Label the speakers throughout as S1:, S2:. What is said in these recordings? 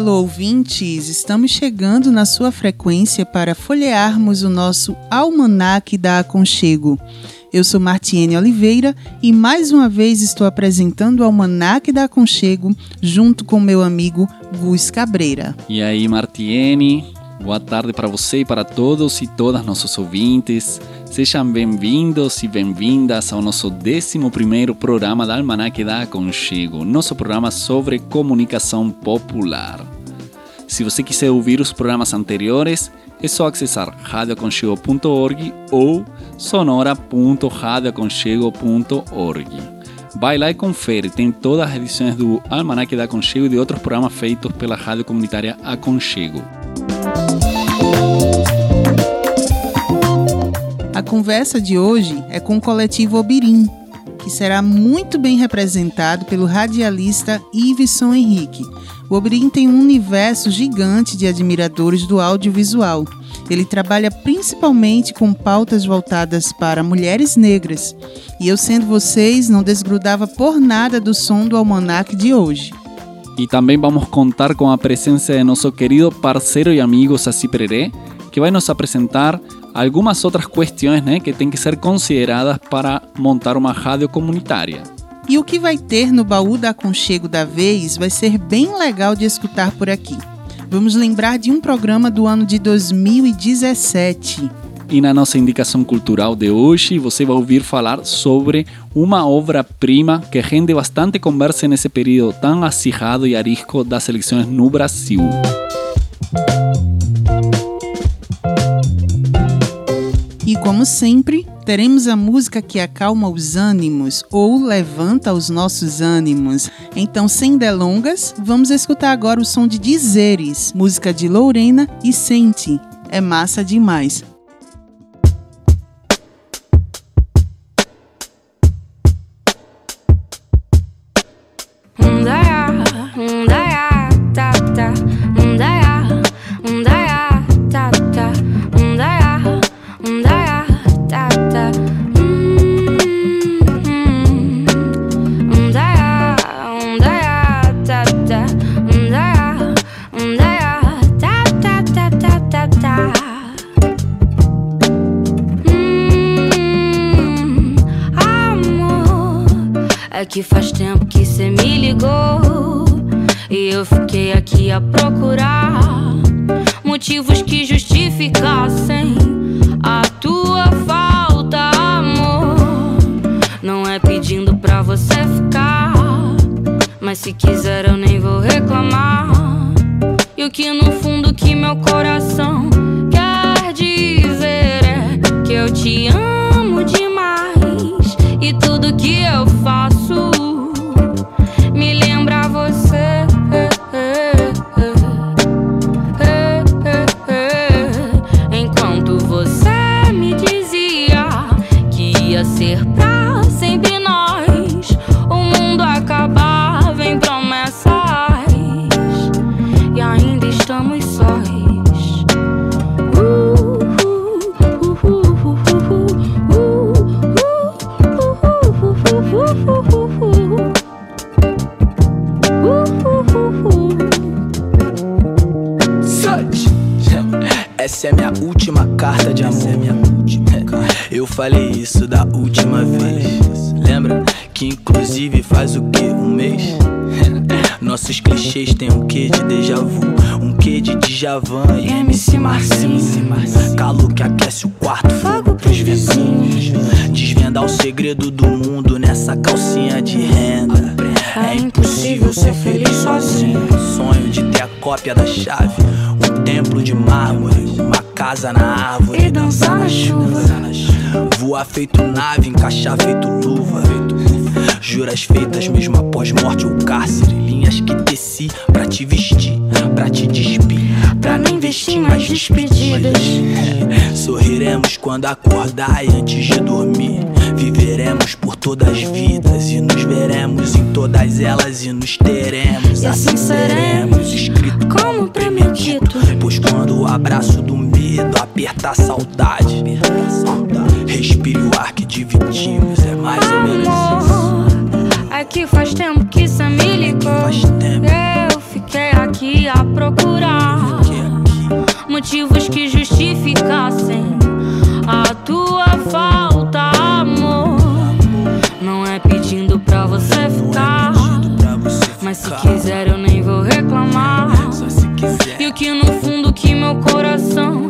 S1: Alô, ouvintes! Estamos chegando na sua frequência para folhearmos o nosso Almanac da Aconchego. Eu sou Martiene Oliveira e mais uma vez estou apresentando o Almanac da Aconchego junto com meu amigo Gus Cabreira.
S2: E aí, Martiene? Boa tarde para você e para todos e todas nossos ouvintes. Sejam bem-vindos e bem-vindas ao nosso 11 programa da Almanac da Aconchego, nosso programa sobre comunicação popular. Se você quiser ouvir os programas anteriores, é só acessar radioaconchego.org ou sonora.radioaconchego.org. Vai lá e confere, tem todas as edições do Almanac da Aconchego e de outros programas feitos pela rádio comunitária Aconchego.
S1: A conversa de hoje é com o coletivo Obirim, que será muito bem representado pelo radialista Iveson Henrique. O Obirim tem um universo gigante de admiradores do audiovisual. Ele trabalha principalmente com pautas voltadas para mulheres negras. E eu, sendo vocês, não desgrudava por nada do som do almanac de hoje.
S2: E também vamos contar com a presença de nosso querido parceiro e amigo Saci Pereré, que vai nos apresentar algumas outras questões né, que têm que ser consideradas para montar uma rádio comunitária.
S1: E o que vai ter no baú da Aconchego da vez vai ser bem legal de escutar por aqui. Vamos lembrar de um programa do ano de 2017.
S2: E na nossa indicação cultural de hoje, você vai ouvir falar sobre uma obra-prima que rende bastante conversa nesse período tão acirrado e arisco das eleições no Brasil.
S1: E como sempre, teremos a música que acalma os ânimos ou levanta os nossos ânimos. Então, sem delongas, vamos escutar agora o som de Dizeres, música de Lorena e Sente. É massa demais.
S3: Que faz tempo que cê me ligou. E eu fiquei aqui a procurar Motivos que justificassem A tua falta, amor. Não é pedindo pra você ficar Mas se quiser eu nem vou reclamar. E o que no fundo que meu coração quer dizer é Que eu te amo demais E tudo que eu faço
S4: falei isso da última vez. Lembra? Que inclusive faz o que? Um mês? Nossos clichês têm um quê de déjà vu, um quê de Djavan e MC Marcinho. Calor que aquece o quarto, fogo pros vizinhos. Desvendar o segredo do mundo nessa calcinha de renda. É impossível ser feliz sozinho. Sonho de ter a cópia da chave. Um templo de mármore, uma casa na árvore.
S3: E dançar na chuva.
S4: Voar feito nave, encaixar feito luva. Juras feitas mesmo após morte ou cárcere. Linhas que teci pra te vestir, pra te despir.
S3: Pra não investir mais despedidas.
S4: Sorriremos quando acordar e antes de dormir. Viveremos por todas as vidas e nos veremos em todas elas e nos teremos.
S3: E assim seremos,
S4: escrito
S3: como premedito.
S4: Pois quando o abraço do medo apertar a saudade, respire o ar que dividimos. É mais ou menos isso.
S3: É que faz tempo que cê me ligou. Eu fiquei aqui a procurar
S4: aqui
S3: motivos que justificassem a tua falta, amor. Não é pedindo pra você ficar,
S4: pra você
S3: mas se
S4: ficar.
S3: quiser eu nem vou reclamar. E o que no fundo que meu coração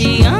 S3: que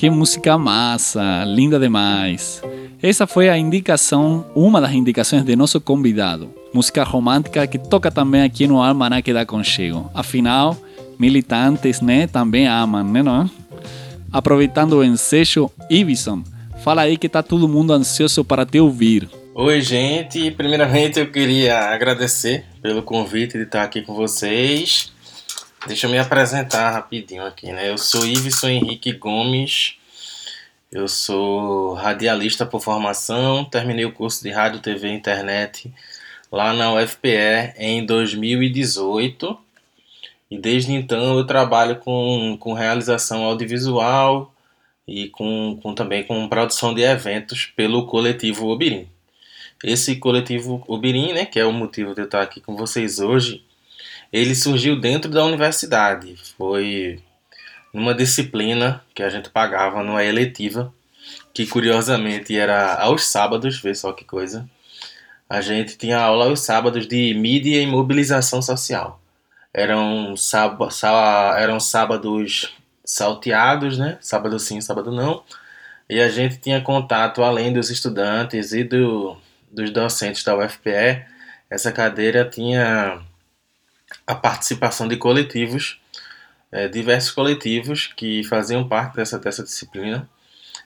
S3: Que
S2: música massa, linda demais. Essa foi a indicação, uma das indicações de nosso convidado. Música romântica que toca também aqui no Almanac da Conchego. Afinal, militantes, né, também amam, né, não? Aproveitando o ensejo, Ibison, fala aí que tá todo mundo ansioso para te ouvir.
S5: Oi, gente. Primeiramente, eu queria agradecer pelo convite de estar aqui com vocês. Deixa eu me apresentar rapidinho aqui, né? Eu sou Iveson Henrique Gomes. Eu sou radialista por formação. Terminei o curso de rádio, TV e internet lá na UFPE em 2018. E desde então eu trabalho com, com realização audiovisual e com, com também com produção de eventos pelo coletivo Obirim. Esse coletivo Obirim, né, que é o motivo de eu estar aqui com vocês hoje, ele surgiu dentro da universidade. Foi numa disciplina que a gente pagava numa eletiva, que curiosamente era aos sábados, vê só que coisa. A gente tinha aula aos sábados de mídia e mobilização social. Eram, eram sábados salteados, né? Sábado sim, sábado não. E a gente tinha contato, além dos estudantes e do, dos docentes da UFPE, essa cadeira tinha a participação de coletivos, eh, diversos coletivos que faziam parte dessa, dessa disciplina.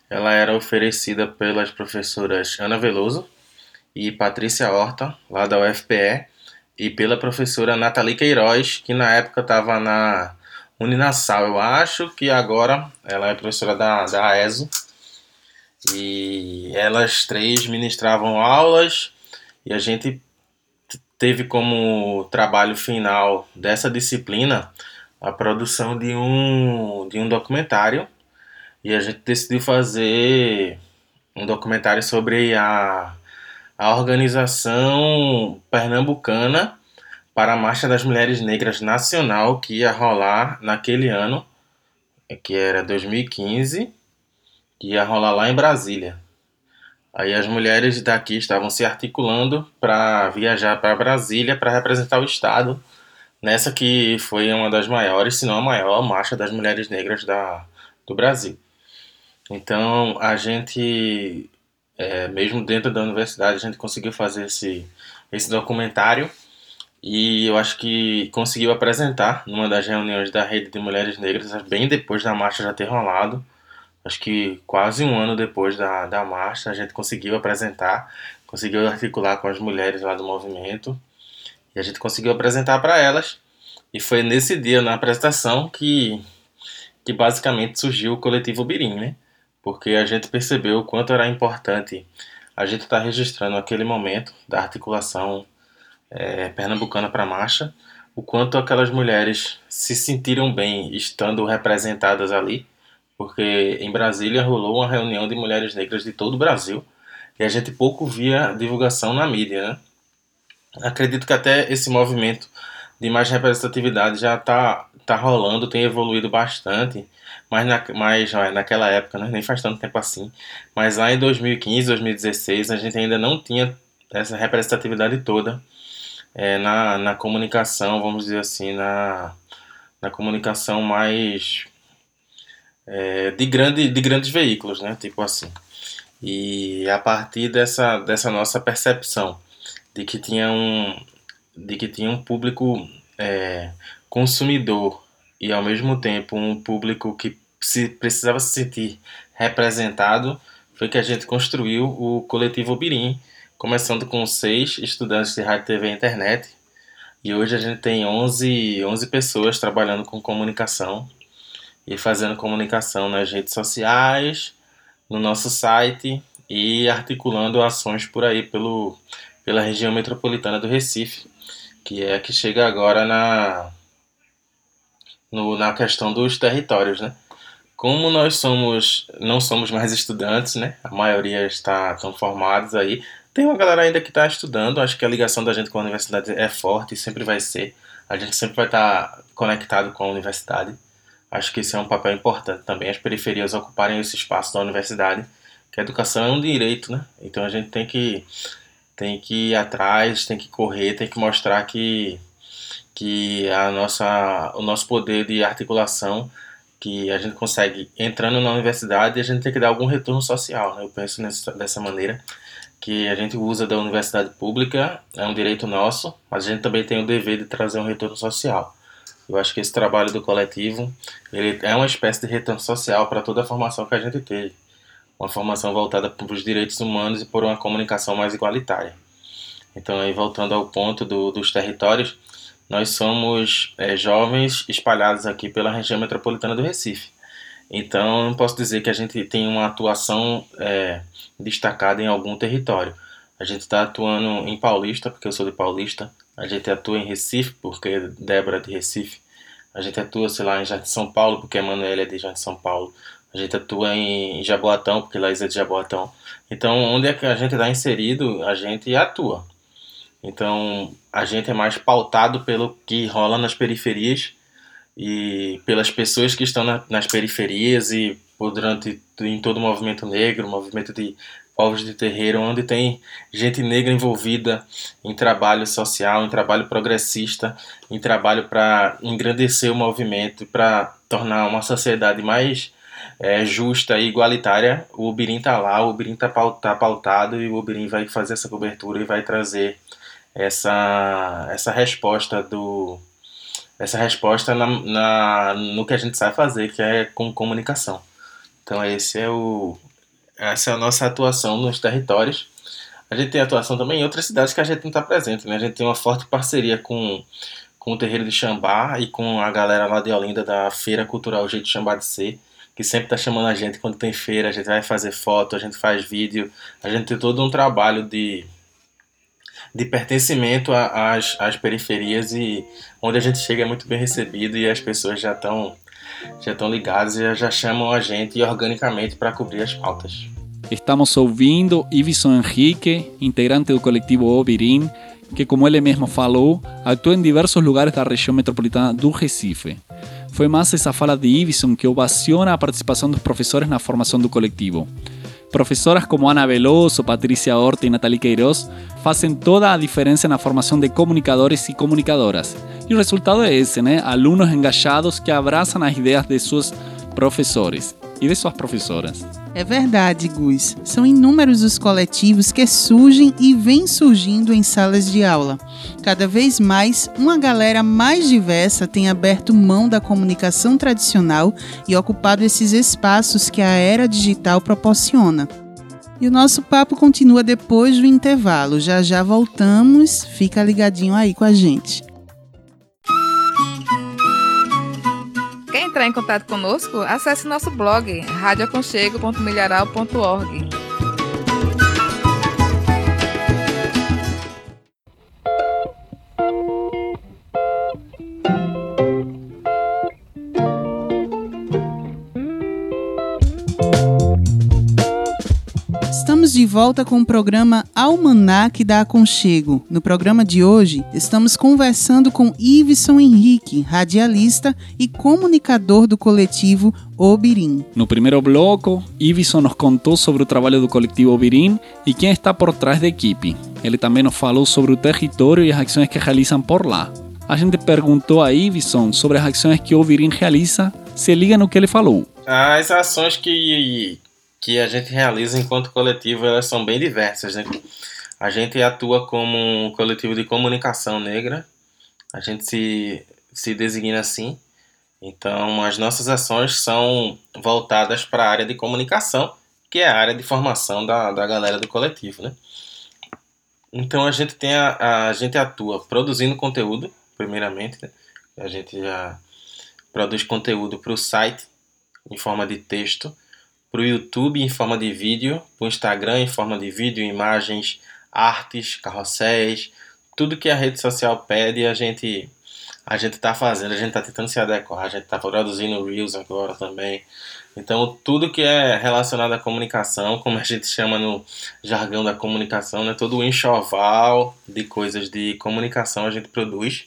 S5: Ela era oferecida pelas professoras Ana Veloso e Patrícia Horta, lá da UFPE, e pela professora Nathalie Queiroz, que na época estava na Uninasal, eu acho, que agora ela é professora da, da AESO. E elas três ministravam aulas e a gente teve como trabalho final dessa disciplina a produção de um, de um documentário e a gente decidiu fazer um documentário sobre a, a organização pernambucana para a Marcha das Mulheres Negras Nacional que ia rolar naquele ano, que era 2015, que ia rolar lá em Brasília. Aí as mulheres daqui estavam se articulando para viajar para Brasília para representar o Estado nessa que foi uma das maiores, se não a maior, marcha das mulheres negras da, do Brasil. Então a gente, é, mesmo dentro da universidade, a gente conseguiu fazer esse, esse documentário e eu acho que conseguiu apresentar numa das reuniões da Rede de Mulheres Negras, bem depois da marcha já ter rolado. Acho que quase um ano depois da, da marcha a gente conseguiu apresentar, conseguiu articular com as mulheres lá do movimento e a gente conseguiu apresentar para elas. E foi nesse dia, na apresentação, que, que basicamente surgiu o coletivo Birim, né? Porque a gente percebeu o quanto era importante a gente estar tá registrando aquele momento da articulação é, pernambucana para a marcha, o quanto aquelas mulheres se sentiram bem estando representadas ali, porque em Brasília rolou uma reunião de mulheres negras de todo o Brasil e a gente pouco via divulgação na mídia, né? Acredito que até esse movimento de mais representatividade já está tá rolando, tem evoluído bastante, mas, na, mas naquela época, né? nem faz tanto tempo assim, mas lá em 2015, 2016, a gente ainda não tinha essa representatividade toda é, na, na comunicação, vamos dizer assim, na, na comunicação mais é, de, grande, de grandes veículos, né? Tipo assim. E a partir dessa, dessa nossa percepção de que tinha um, de que tinha um público é, consumidor e ao mesmo tempo um público que se precisava se sentir representado, foi que a gente construiu o coletivo Birim, começando com seis estudantes de rádio, TV e internet. E hoje a gente tem 11, 11 pessoas trabalhando com comunicação e fazendo comunicação nas redes sociais, no nosso site e articulando ações por aí pelo, pela região metropolitana do Recife, que é a que chega agora na, no, na questão dos territórios, né? Como nós somos, não somos mais estudantes, né? A maioria está tão formados aí. Tem uma galera ainda que está estudando. Acho que a ligação da gente com a universidade é forte e sempre vai ser. A gente sempre vai estar tá conectado com a universidade. Acho que esse é um papel importante também. As periferias ocuparem esse espaço da universidade, que a educação é um direito, né? Então a gente tem que tem que ir atrás, tem que correr, tem que mostrar que que a nossa o nosso poder de articulação que a gente consegue entrando na universidade, a gente tem que dar algum retorno social. Né? Eu penso nessa, dessa maneira que a gente usa da universidade pública, é um direito nosso, mas a gente também tem o dever de trazer um retorno social. Eu acho que esse trabalho do coletivo ele é uma espécie de retorno social para toda a formação que a gente teve. Uma formação voltada para os direitos humanos e por uma comunicação mais igualitária. Então, aí, voltando ao ponto do, dos territórios, nós somos é, jovens espalhados aqui pela região metropolitana do Recife. Então, não posso dizer que a gente tem uma atuação é, destacada em algum território. A gente está atuando em Paulista, porque eu sou de Paulista. A gente atua em Recife, porque Débora é de Recife. A gente atua, sei lá, em Jardim São Paulo, porque a é de Jardim São Paulo. A gente atua em Jaboatão, porque Laís é de Jaboatão. Então, onde é que a gente está inserido, a gente atua. Então, a gente é mais pautado pelo que rola nas periferias e pelas pessoas que estão na, nas periferias e por durante em todo o movimento negro, movimento de povos de terreiro, onde tem gente negra envolvida em trabalho social, em trabalho progressista, em trabalho para engrandecer o movimento, para tornar uma sociedade mais é, justa e igualitária. O Ubirim está lá, o Ubirim está tá pautado e o Ubirim vai fazer essa cobertura e vai trazer essa, essa resposta do essa resposta na, na, no que a gente sabe fazer, que é com comunicação. Então esse é o, essa é a nossa atuação nos territórios. A gente tem atuação também em outras cidades que a gente não está presente. Né? A gente tem uma forte parceria com, com o Terreiro de Xambá e com a galera lá de Olinda da Feira Cultural Jeito Xambá de Ser, que sempre está chamando a gente quando tem feira. A gente vai fazer foto, a gente faz vídeo. A gente tem todo um trabalho de, de pertencimento às, às periferias e onde a gente chega é muito bem recebido e as pessoas já estão já estão ligados e já chamam a gente organicamente para cobrir as pautas.
S2: Estamos ouvindo Ivison Henrique, integrante do coletivo Obirim, que, como ele mesmo falou, atua em diversos lugares da região metropolitana do Recife. Foi mais essa fala de Ivison que ovaciona a participação dos professores na formação do coletivo. Profesoras como Ana Veloso, Patricia Horta y Natalie Queiroz hacen toda la diferencia en la formación de comunicadores y comunicadoras. Y el resultado es ese, ¿no? Alunos engajados que abrazan las ideas de sus professores e de suas professoras.
S1: É verdade, Gus. São inúmeros os coletivos que surgem e vêm surgindo em salas de aula. Cada vez mais, uma galera mais diversa tem aberto mão da comunicação tradicional e ocupado esses espaços que a era digital proporciona. E o nosso papo continua depois do intervalo. Já já voltamos. Fica ligadinho aí com a gente.
S6: Quer entrar em contato conosco? Acesse nosso blog radioaconchego.milharal.org.
S1: Estamos de volta com o programa Almanac da Aconchego. No programa de hoje, estamos conversando com Iveson Henrique, radialista e comunicador do coletivo Obirim.
S2: No primeiro bloco, Iveson nos contou sobre o trabalho do coletivo Obirim e quem está por trás da equipe. Ele também nos falou sobre o território e as ações que realizam por lá. A gente perguntou a Iveson sobre as ações que o Obirim realiza. Se liga no que ele falou.
S5: As ações que, que a gente realiza enquanto coletivo elas são bem diversas, né? A gente atua como um coletivo de comunicação negra, a gente se, se designa assim. Então, as nossas ações são voltadas para a área de comunicação, que é a área de formação da, da galera do coletivo, né? Então, a gente, tem a, a gente atua produzindo conteúdo, primeiramente, né? A gente já produz conteúdo para o site em forma de texto, para o YouTube em forma de vídeo, para o Instagram em forma de vídeo, imagens, artes, carrosséis, tudo que a rede social pede a gente a gente está fazendo, a gente está tentando se adequar, a gente está produzindo Reels agora também. Então, tudo que é relacionado à comunicação, como a gente chama no jargão da comunicação, né? todo o enxoval de coisas de comunicação a gente produz.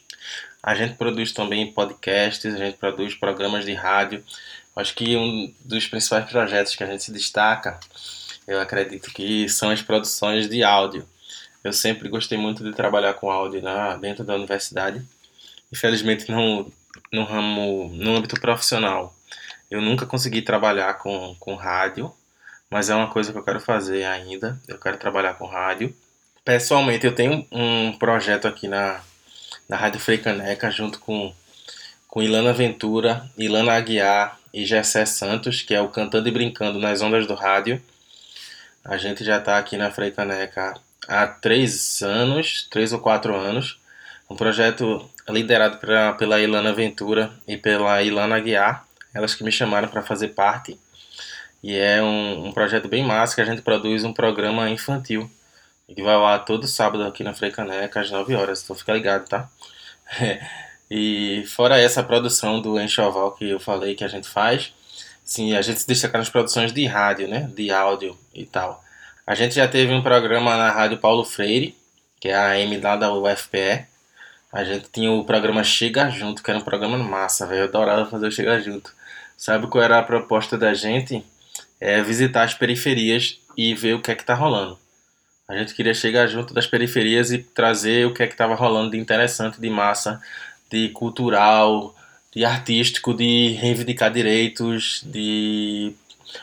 S5: A gente produz também podcasts, a gente produz programas de rádio. Acho que um dos principais projetos que a gente se destaca, eu acredito que são as produções de áudio. Eu sempre gostei muito de trabalhar com áudio na, dentro da universidade. Infelizmente, não no ramo, no âmbito profissional, eu nunca consegui trabalhar com, com rádio, mas é uma coisa que eu quero fazer ainda. Eu quero trabalhar com rádio. Pessoalmente, eu tenho um projeto aqui na, na Rádio Freicaneca, junto com, com Ilana Ventura, Ilana Aguiar e Gessé Santos, que é o Cantando e Brincando nas Ondas do Rádio. A gente já está aqui na Freicaneca há três anos, três ou quatro anos. Um projeto liderado pra, pela Ilana Ventura e pela Ilana Aguiar, elas que me chamaram para fazer parte. E é um, um, projeto bem massa que a gente produz um programa infantil. Que vai lá todo sábado aqui na Freicaneca às 9 horas, então fica ligado, tá? e fora essa produção do enxoval que eu falei que a gente faz, sim, a gente se destaca nas produções de rádio, né? De áudio e tal. A gente já teve um programa na Rádio Paulo Freire, que é a AM lá da UFPE. A gente tinha o programa Chega Junto, que era um programa massa, velho. Eu adorava fazer o Chega Junto. Sabe qual era a proposta da gente? É visitar as periferias e ver o que é que tá rolando. A gente queria chegar junto das periferias e trazer o que é que estava rolando de interessante, de massa, de cultural, de artístico, de reivindicar direitos, de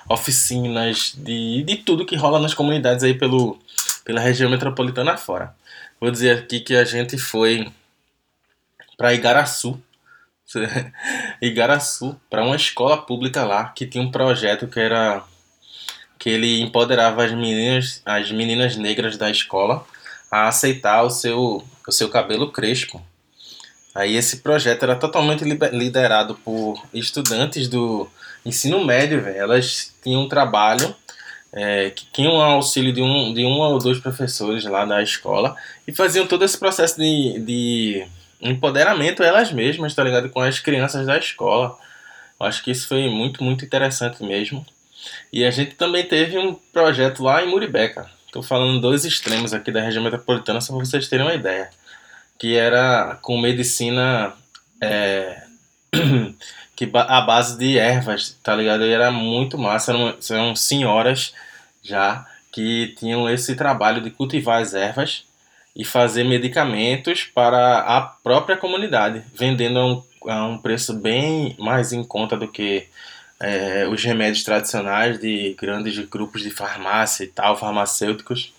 S5: oficinas, de, de tudo que rola nas comunidades aí pelo, pela região metropolitana fora. Vou dizer aqui que a gente foi para Igaraçu, Igaraçu, para uma escola pública lá que tinha um projeto que era que ele empoderava as meninas, as meninas negras da escola a aceitar o seu, o seu cabelo crespo. Aí esse projeto era totalmente liderado por estudantes do ensino médio, elas tinham um trabalho é, que tinham auxílio de um, de um ou dois professores lá da escola e faziam todo esse processo de, de empoderamento elas mesmas, tá ligado? Com as crianças da escola. Eu acho que isso foi muito, muito interessante mesmo. E a gente também teve um projeto lá em Muribeca. Estou falando dois extremos aqui da região metropolitana, só para vocês terem uma ideia. Que era com medicina é, que a base de ervas, tá ligado? E era muito massa. Eram, eram senhoras já que tinham esse trabalho de cultivar as ervas e fazer medicamentos para a própria comunidade, vendendo a um, a um preço bem mais em conta do que é, os remédios tradicionais de grandes grupos de farmácia e tal, farmacêuticos.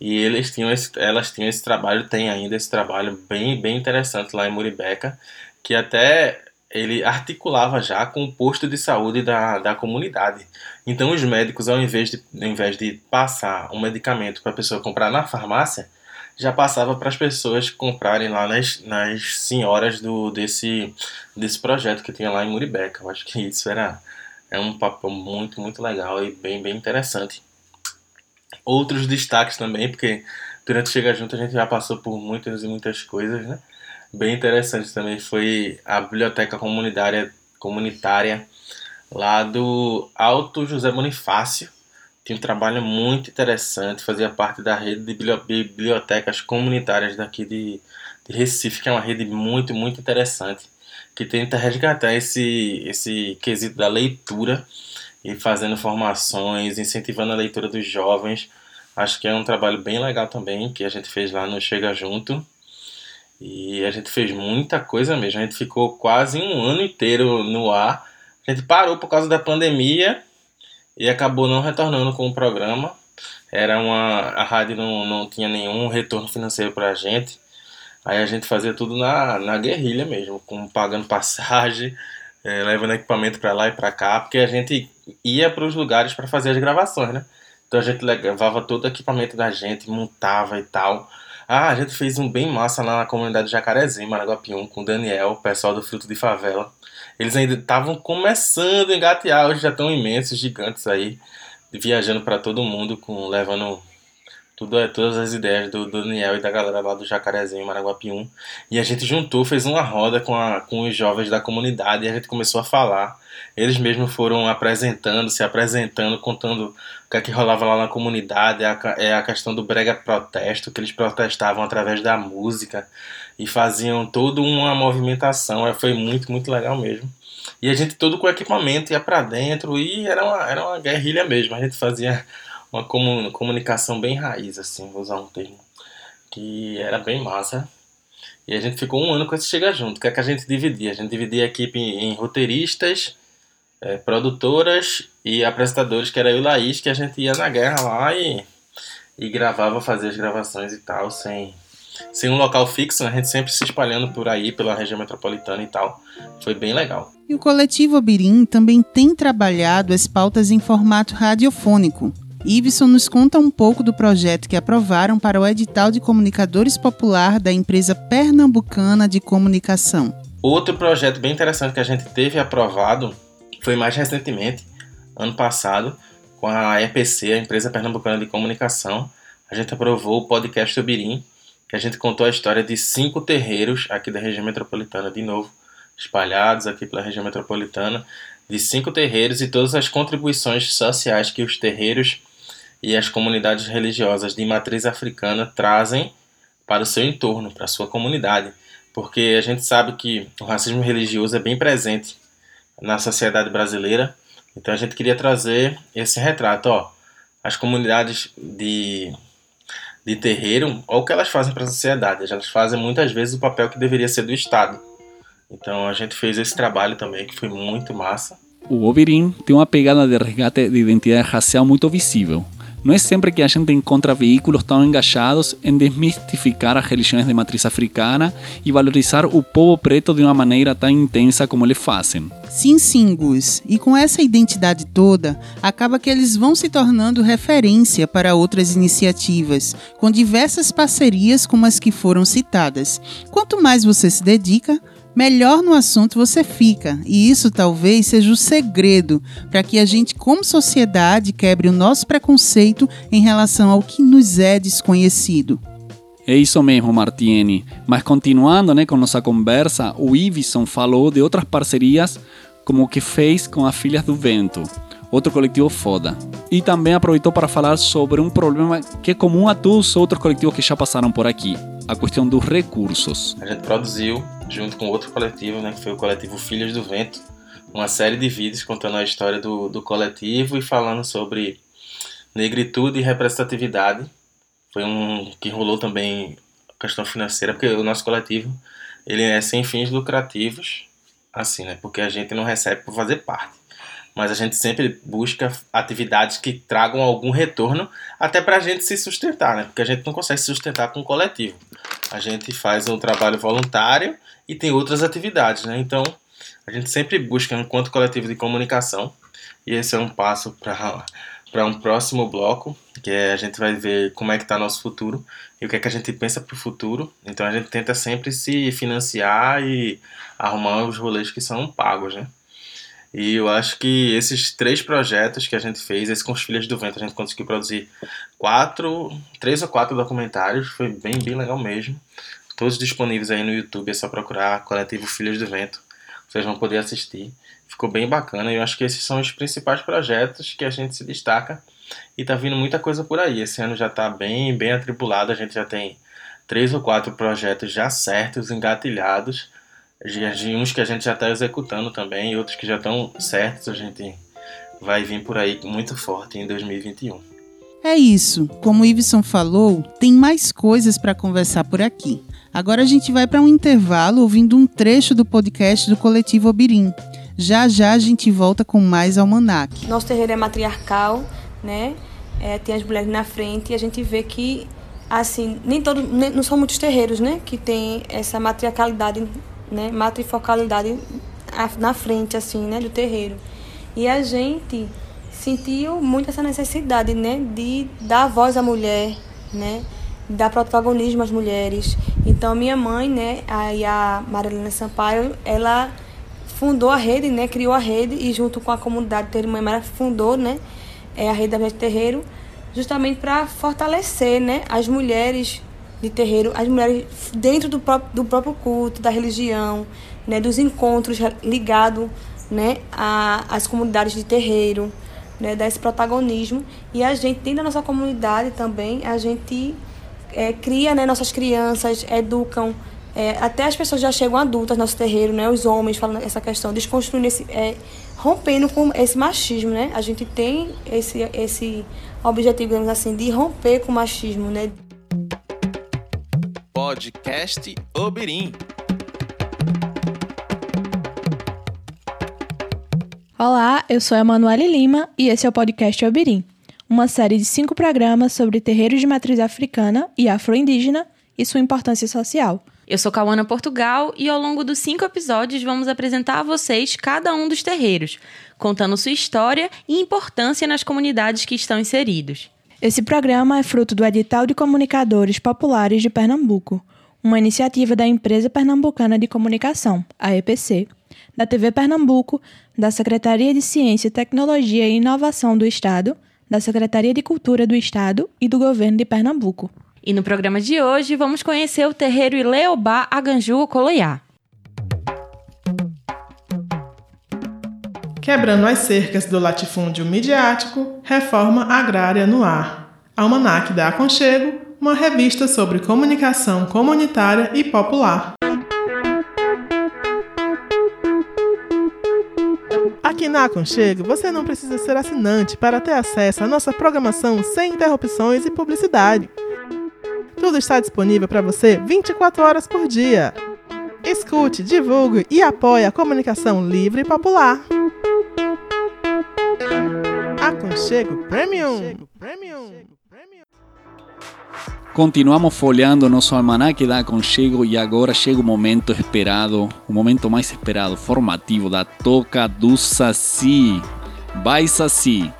S5: E eles tinham esse, elas tinham esse trabalho, tem ainda esse trabalho bem, bem interessante lá em Muribeca, que até ele articulava já com o posto de saúde da, da comunidade. Então os médicos, ao invés de, ao invés de passar um medicamento para a pessoa comprar na farmácia, já passava para as pessoas comprarem lá nas, nas senhoras do, desse, desse projeto que tinha lá em Muribeca. Eu acho que isso era é um papel muito, muito legal e bem, bem interessante. Outros destaques também, porque durante Chega Junto a gente já passou por muitas e muitas coisas, né? Bem interessante também foi a biblioteca comunitária, comunitária lá do Alto José Bonifácio. Tinha um trabalho muito interessante, fazia parte da rede de bibliotecas comunitárias daqui de, de Recife, que é uma rede muito, muito interessante que tenta resgatar esse, esse quesito da leitura e fazendo formações, incentivando a leitura dos jovens. Acho que é um trabalho bem legal também que a gente fez lá no Chega Junto. E a gente fez muita coisa mesmo. A gente ficou quase um ano inteiro no ar. A gente parou por causa da pandemia e acabou não retornando com o programa. Era uma a rádio não, não tinha nenhum retorno financeiro para a gente. Aí a gente fazia tudo na, na guerrilha mesmo, com pagando passagem, é, levando equipamento para lá e para cá, porque a gente ia para os lugares para fazer as gravações, né? Então a gente levava todo o equipamento da gente, montava e tal. Ah, a gente fez um bem massa lá na comunidade Jacarezinho, Maraguapium, com o Daniel, o pessoal do Fruto de Favela. Eles ainda estavam começando a engatear, hoje já estão imensos, gigantes aí, viajando para todo mundo, com levando tudo, é, todas as ideias do, do, Daniel e da galera lá do Jacarezinho, Maraguapium. E a gente juntou, fez uma roda com, a, com os jovens da comunidade e a gente começou a falar. Eles mesmos foram apresentando, se apresentando, contando o que é que rolava lá na comunidade, é a, é a questão do brega protesto, que eles protestavam através da música e faziam toda uma movimentação. É, foi muito, muito legal mesmo. E a gente todo com equipamento ia para dentro e era uma, era uma guerrilha mesmo. A gente fazia uma comunicação bem raiz, assim, vou usar um termo, que era bem massa. E a gente ficou um ano com esse Chega Junto. O que é que a gente dividia? A gente dividia a equipe em, roteiristas, é, produtoras e apresentadores, que era eu e Laís, que a gente ia na guerra lá e, e gravava, fazia as gravações e tal, sem, sem um local fixo, a gente sempre se espalhando por aí, pela região metropolitana e tal. Foi bem legal.
S1: E o coletivo Abirim também tem trabalhado as pautas em formato radiofônico, Iveson nos conta um pouco do projeto que aprovaram para o edital de comunicadores popular da empresa pernambucana de comunicação.
S5: Outro projeto bem interessante que a gente teve aprovado foi mais recentemente, ano passado, com a EPC, a empresa pernambucana de comunicação. A gente aprovou o podcast Obirim, que a gente contou a história de cinco terreiros aqui da região metropolitana, de novo, espalhados aqui pela região metropolitana, de cinco terreiros e todas as contribuições sociais que os terreiros e as comunidades religiosas de matriz africana trazem para o seu entorno, para a sua comunidade, porque a gente sabe que o racismo religioso é bem presente na sociedade brasileira, então a gente queria trazer esse retrato, ó, as comunidades de de terreiro, olha o que elas fazem para a sociedade, elas fazem muitas vezes o papel que deveria ser do Estado. Então a gente fez esse trabalho também, que foi muito massa.
S2: O Obirim tem uma pegada de resgate de identidade racial muito visível. Não é sempre que a gente encontra veículos tão engajados em desmistificar as religiões de matriz africana e valorizar o povo preto de uma maneira tão intensa como eles fazem.
S1: Sim, sim, Gus. E com essa identidade toda, acaba que eles vão se tornando referência para outras iniciativas, com diversas parcerias como as que foram citadas. Quanto mais você se dedica, melhor no assunto você fica. E isso talvez seja o segredo para que a gente, como sociedade, quebre o nosso preconceito em relação ao que nos é desconhecido.
S2: É isso mesmo, Martiene. Mas continuando né, com nossa conversa, o Ivison falou de outras parcerias, como o que fez com as Filhas do Vento, outro coletivo foda. E também aproveitou para falar sobre um problema que é comum a todos os outros coletivos que já passaram por aqui, a questão dos recursos.
S5: A gente produziu junto com outro coletivo, né, que foi o coletivo Filhos do Vento, uma série de vídeos contando a história do, do coletivo e falando sobre negritude e representatividade. Foi um que rolou também questão financeira, porque o nosso coletivo ele é sem fins lucrativos, assim, né? Porque a gente não recebe por fazer parte. Mas a gente sempre busca atividades que tragam algum retorno, até para a gente se sustentar, né? Porque a gente não consegue se sustentar com o coletivo. A gente faz um trabalho voluntário e tem outras atividades, né? Então, a gente sempre busca enquanto coletivo de comunicação, e esse é um passo para um próximo bloco, que é a gente vai ver como é que está nosso futuro e o que é que a gente pensa para o futuro. Então a gente tenta sempre se financiar e arrumar os rolês que são pagos, né? E eu acho que esses três projetos que a gente fez, esse com os Filhas do Vento, a gente conseguiu produzir quatro, três ou quatro documentários, foi bem, bem legal mesmo. Todos disponíveis aí no YouTube, é só procurar Coletivo Filhas do Vento, vocês vão poder assistir. Ficou bem bacana e eu acho que esses são os principais projetos que a gente se destaca e tá vindo muita coisa por aí. Esse ano já tá bem, bem atribulado, a gente já tem três ou quatro projetos já certos, engatilhados de uns que a gente já está executando também e outros que já estão certos, a gente vai vir por aí muito forte em 2021.
S1: É isso. Como o Iveson falou, tem mais coisas para conversar por aqui. Agora a gente vai para um intervalo ouvindo um trecho do podcast do Coletivo Obirim. Já já a gente volta com mais Almanac.
S7: Nosso terreiro é matriarcal, né? É, tem as mulheres na frente e a gente vê que, assim, nem todos, não são muitos terreiros, né? Que tem essa matriarcalidade né, matrifocalidade na frente assim, né, do terreiro. E a gente sentiu muito essa necessidade, né, de dar voz à mulher, né, dar protagonismo às mulheres. Então minha mãe, né, aí a Marilena Sampaio, ela fundou a rede, né, criou a rede e junto com a comunidade Terreiro Mãe Mara fundou, né, é a rede da Mulher Terreiro, justamente para fortalecer, né, as mulheres de terreiro, as mulheres dentro do próprio, do próprio culto, da religião, né, dos encontros ligados né, às comunidades de terreiro, né, desse protagonismo. E a gente, dentro da nossa comunidade também, a gente é, cria né, nossas crianças, educam. É, até as pessoas já chegam adultas no nosso terreiro, né, os homens falando essa questão, desconstruindo esse. É, rompendo com esse machismo, né? A gente tem esse, esse objetivo, digamos assim, de romper com o machismo, né?
S8: Podcast Obirim.
S9: Olá, eu sou a Emanuele Lima e esse é o podcast Obirim, uma série de cinco programas sobre terreiros de matriz africana e afro-indígena e sua importância social.
S10: Eu sou Cauana Portugal e ao longo dos cinco episódios vamos apresentar a vocês cada um dos terreiros, contando sua história e importância nas comunidades que estão inseridos.
S9: Esse programa é fruto do Edital de Comunicadores Populares de Pernambuco, uma iniciativa da Empresa Pernambucana de Comunicação, a EPC, da TV Pernambuco, da Secretaria de Ciência, Tecnologia e Inovação do Estado, da Secretaria de Cultura do Estado e do Governo de Pernambuco.
S10: E no programa de hoje vamos conhecer o terreiro Ileobá Aganju Coloiá.
S11: Quebrando as cercas do latifúndio midiático, reforma agrária no ar. Almanac da Aconchego, uma revista sobre comunicação comunitária e popular. Aqui na Aconchego, você não precisa ser assinante para ter acesso à nossa programação sem interrupções e publicidade. Tudo está disponível para você 24 horas por dia. Escute, divulgue e apoie a comunicação livre e popular. Aconchego Premium.
S2: Continuamos folheando nosso almanaque da Aconchego e agora chega o momento esperado, o momento mais esperado, formativo da Toca do Saci. Vai, Saci!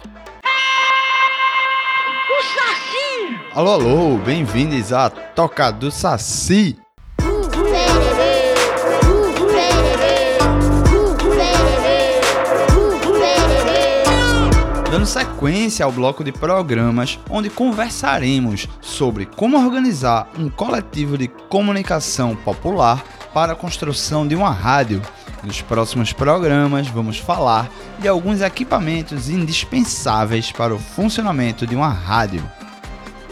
S12: Alô, alô, bem-vindos à Toca do Saci. Dando sequência ao bloco de programas onde conversaremos sobre como organizar um coletivo de comunicação popular para a construção de uma rádio. Nos próximos programas vamos falar de alguns equipamentos indispensáveis para o funcionamento de uma rádio.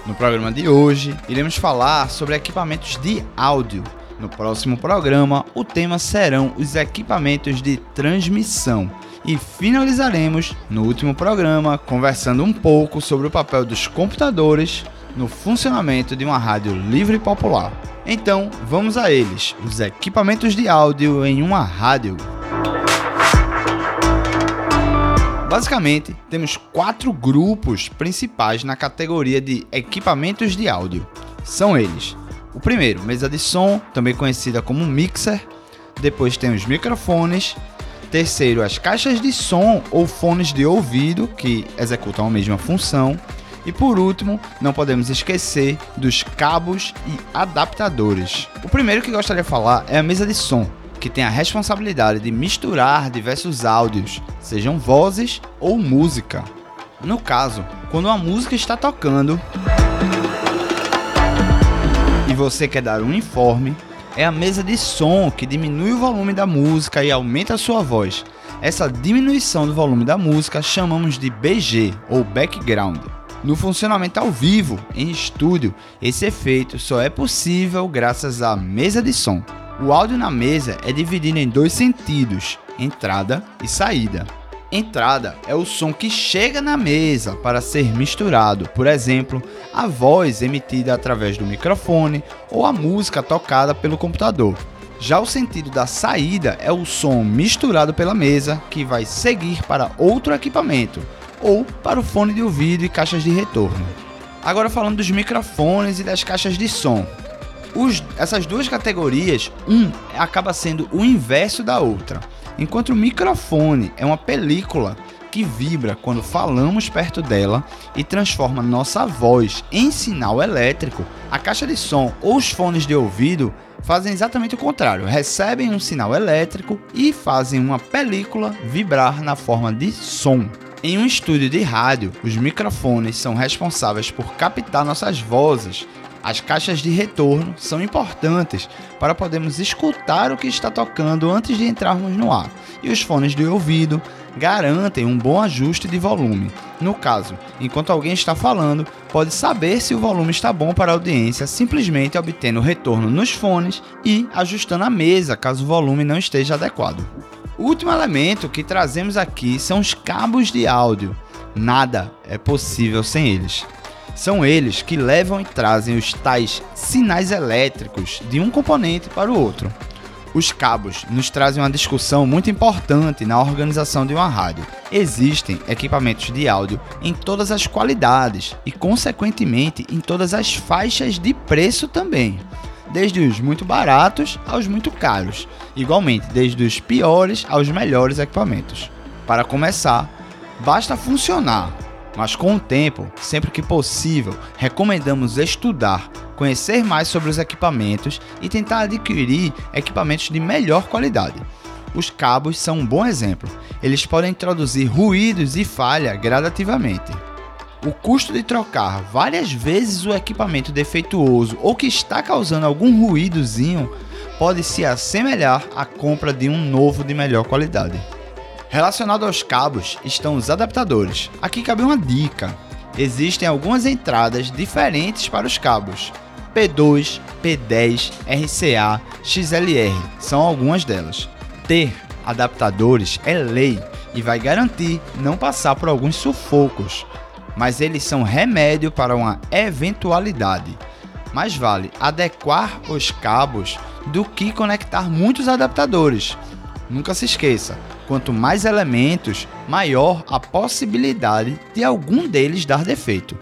S12: No programa de hoje, iremos falar sobre equipamentos de áudio. No próximo programa, o tema serão os equipamentos de transmissão e finalizaremos no último programa conversando um pouco sobre o papel dos computadores no funcionamento de uma rádio livre e popular. Então, vamos a eles: os equipamentos de áudio em uma rádio. Basicamente, temos quatro grupos principais na categoria de equipamentos de áudio. São eles: o primeiro, mesa de som, também conhecida como mixer, Depois tem os microfones. Terceiro, as caixas de som ou fones de ouvido, que executam a mesma função. E por último, não podemos esquecer dos cabos e adaptadores. O primeiro que gostaria de falar é a mesa de som, que tem a responsabilidade de misturar diversos áudios, sejam vozes ou música. No caso, quando uma música está tocando e você quer dar um informe, é a mesa de som que diminui o volume da música e aumenta a sua voz. Essa diminuição do volume da música chamamos de BG ou background. No funcionamento ao vivo, em estúdio, esse efeito só é possível graças à mesa de som. O áudio na mesa é dividido em dois sentidos, entrada e saída. Entrada é o som que chega na mesa para ser misturado, por exemplo, a voz emitida através do microfone ou a música tocada pelo computador. Já o sentido da saída é o som misturado pela mesa que vai seguir para outro equipamento ou para o fone de ouvido e caixas de retorno. Agora falando dos microfones e das caixas de som. Os, essas duas categorias, um acaba sendo o inverso da outra. Enquanto o microfone é uma película que vibra quando falamos perto dela e transforma nossa voz em sinal elétrico, a caixa de som ou os fones de ouvido fazem exatamente o contrário, recebem um sinal elétrico e fazem uma película vibrar na forma de som. Em um estúdio de rádio, os microfones são responsáveis por captar nossas vozes as caixas de retorno são importantes para podermos escutar o que está tocando antes de entrarmos no ar, e os fones de ouvido garantem um bom ajuste de volume. No caso, enquanto alguém está falando, pode saber se o volume está bom para a audiência simplesmente obtendo retorno nos fones e ajustando a mesa caso o volume não esteja adequado. O último elemento que trazemos aqui são os cabos de áudio. Nada é possível sem eles. São eles que levam e trazem os tais sinais elétricos de um componente para o outro. Os cabos nos trazem uma discussão muito importante na organização de uma rádio. Existem equipamentos de áudio em todas as qualidades e, consequentemente, em todas as faixas de preço também, desde os muito baratos aos muito caros, igualmente desde os piores aos melhores equipamentos. Para começar, basta funcionar mas com o tempo, sempre que possível, recomendamos estudar, conhecer mais sobre os equipamentos e tentar adquirir equipamentos de melhor qualidade. Os cabos são um bom exemplo. Eles podem introduzir ruídos e falha gradativamente. O custo de trocar várias vezes o equipamento defeituoso ou que está causando algum ruídozinho pode se assemelhar à compra de um novo de melhor qualidade. Relacionado aos cabos estão os adaptadores. Aqui cabe uma dica. Existem algumas entradas diferentes para os cabos. P2, P10, RCA, XLR são algumas delas. Ter adaptadores é lei e vai garantir não passar por alguns sufocos, mas eles são remédio para uma eventualidade. Mais vale adequar os cabos do que conectar muitos adaptadores. Nunca se esqueça, Quanto mais elementos, maior a possibilidade de algum deles dar defeito.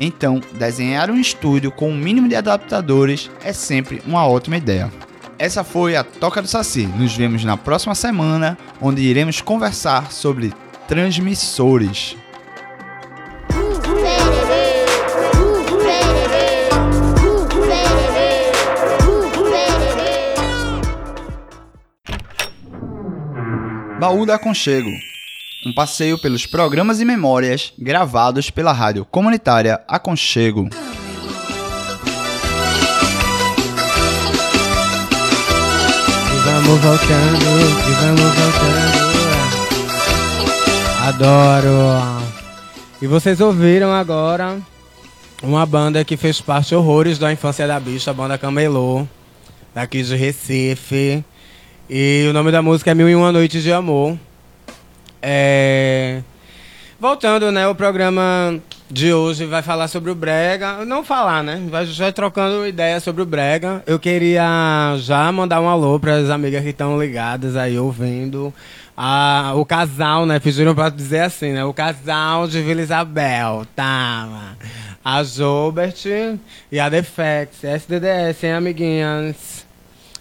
S12: Então, desenhar um estúdio com o um mínimo de adaptadores é sempre uma ótima ideia. Essa foi a Toca do Saci. Nos vemos na próxima semana, onde iremos conversar sobre transmissores. Baú da Aconchego um passeio pelos programas e memórias gravados pela rádio comunitária Aconchego.
S13: Vamos voltando, vamos voltando. Adoro. E vocês ouviram agora uma banda que fez parte horrores da infância da bicha, a banda Camelô, daqui de Recife. E o nome da música é Mil e Uma Noites de Amor. É... Voltando, né? O programa de hoje vai falar sobre o Brega. Não falar, né? Vai, vai trocando ideia sobre o Brega. Eu queria já mandar um alô para as amigas que estão ligadas aí ouvindo. Ah, o casal, né? Pediram para dizer assim, né? O casal de Vila Isabel, tá? A Jobert e a Defex, SDDS, hein, amiguinhas?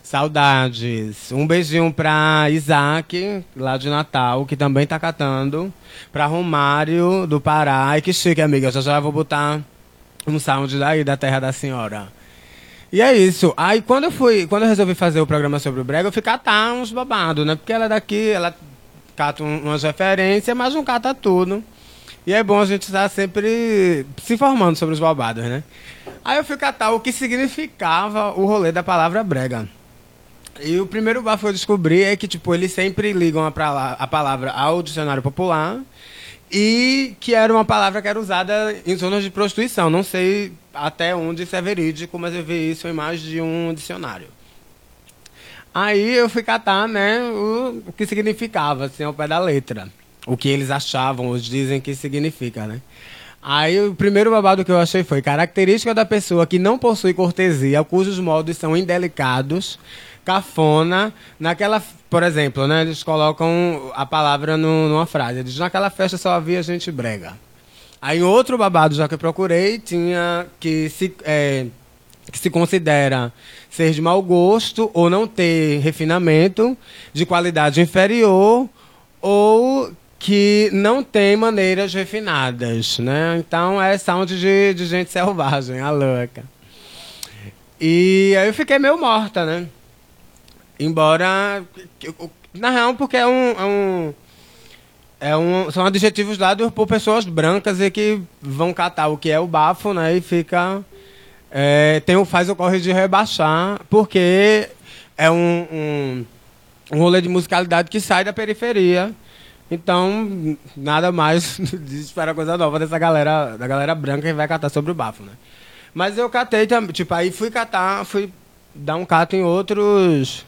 S13: Saudades. Um beijinho pra Isaac, lá de Natal, que também tá catando. Pra Romário, do Pará. Ai, que chique, amiga. Já já vou botar um sound daí, da terra da senhora. E é isso. Aí quando eu fui, quando eu resolvi fazer o programa sobre o Brega, eu fui catar uns babados, né? Porque ela é daqui, ela cata um- umas referências, mas não cata tudo. E é bom a gente estar sempre se informando sobre os babados, né? Aí eu fui catar o que significava o rolê da palavra brega. E o primeiro bafo que eu descobri é que, tipo, eles sempre ligam a, prala- a palavra ao dicionário popular e que era uma palavra que era usada em zonas de prostituição. Não sei até onde isso é verídico, mas eu vi isso em mais de um dicionário. Aí eu fui catar, né, o, o que significava, assim, ao pé da letra. O que eles achavam, ou dizem que significa, né? Aí o primeiro babado que eu achei foi característica da pessoa que não possui cortesia, cujos modos são indelicados, cafona, naquela, por exemplo, né, eles colocam a palavra no- numa frase, eles naquela festa só havia gente brega. Aí outro babado já que eu procurei tinha que se é, que se considera ser de mau gosto ou não ter refinamento, de qualidade inferior ou que não tem maneiras refinadas, né? Então é sound de, de gente selvagem, a louca. E aí eu fiquei meio morta, né? Embora. Na real, porque é um. É um, é um são adjetivos dados por pessoas brancas e que vão catar o que é o bafo, né? E fica. É, tem, o- faz o corre de rebaixar, porque é um, um, um rolê de musicalidade que sai da periferia. Então, nada mais de esperar coisa nova dessa galera, da galera branca que vai catar sobre o bafo, né? Mas eu catei também, tipo, aí fui catar, fui dar um cato em outros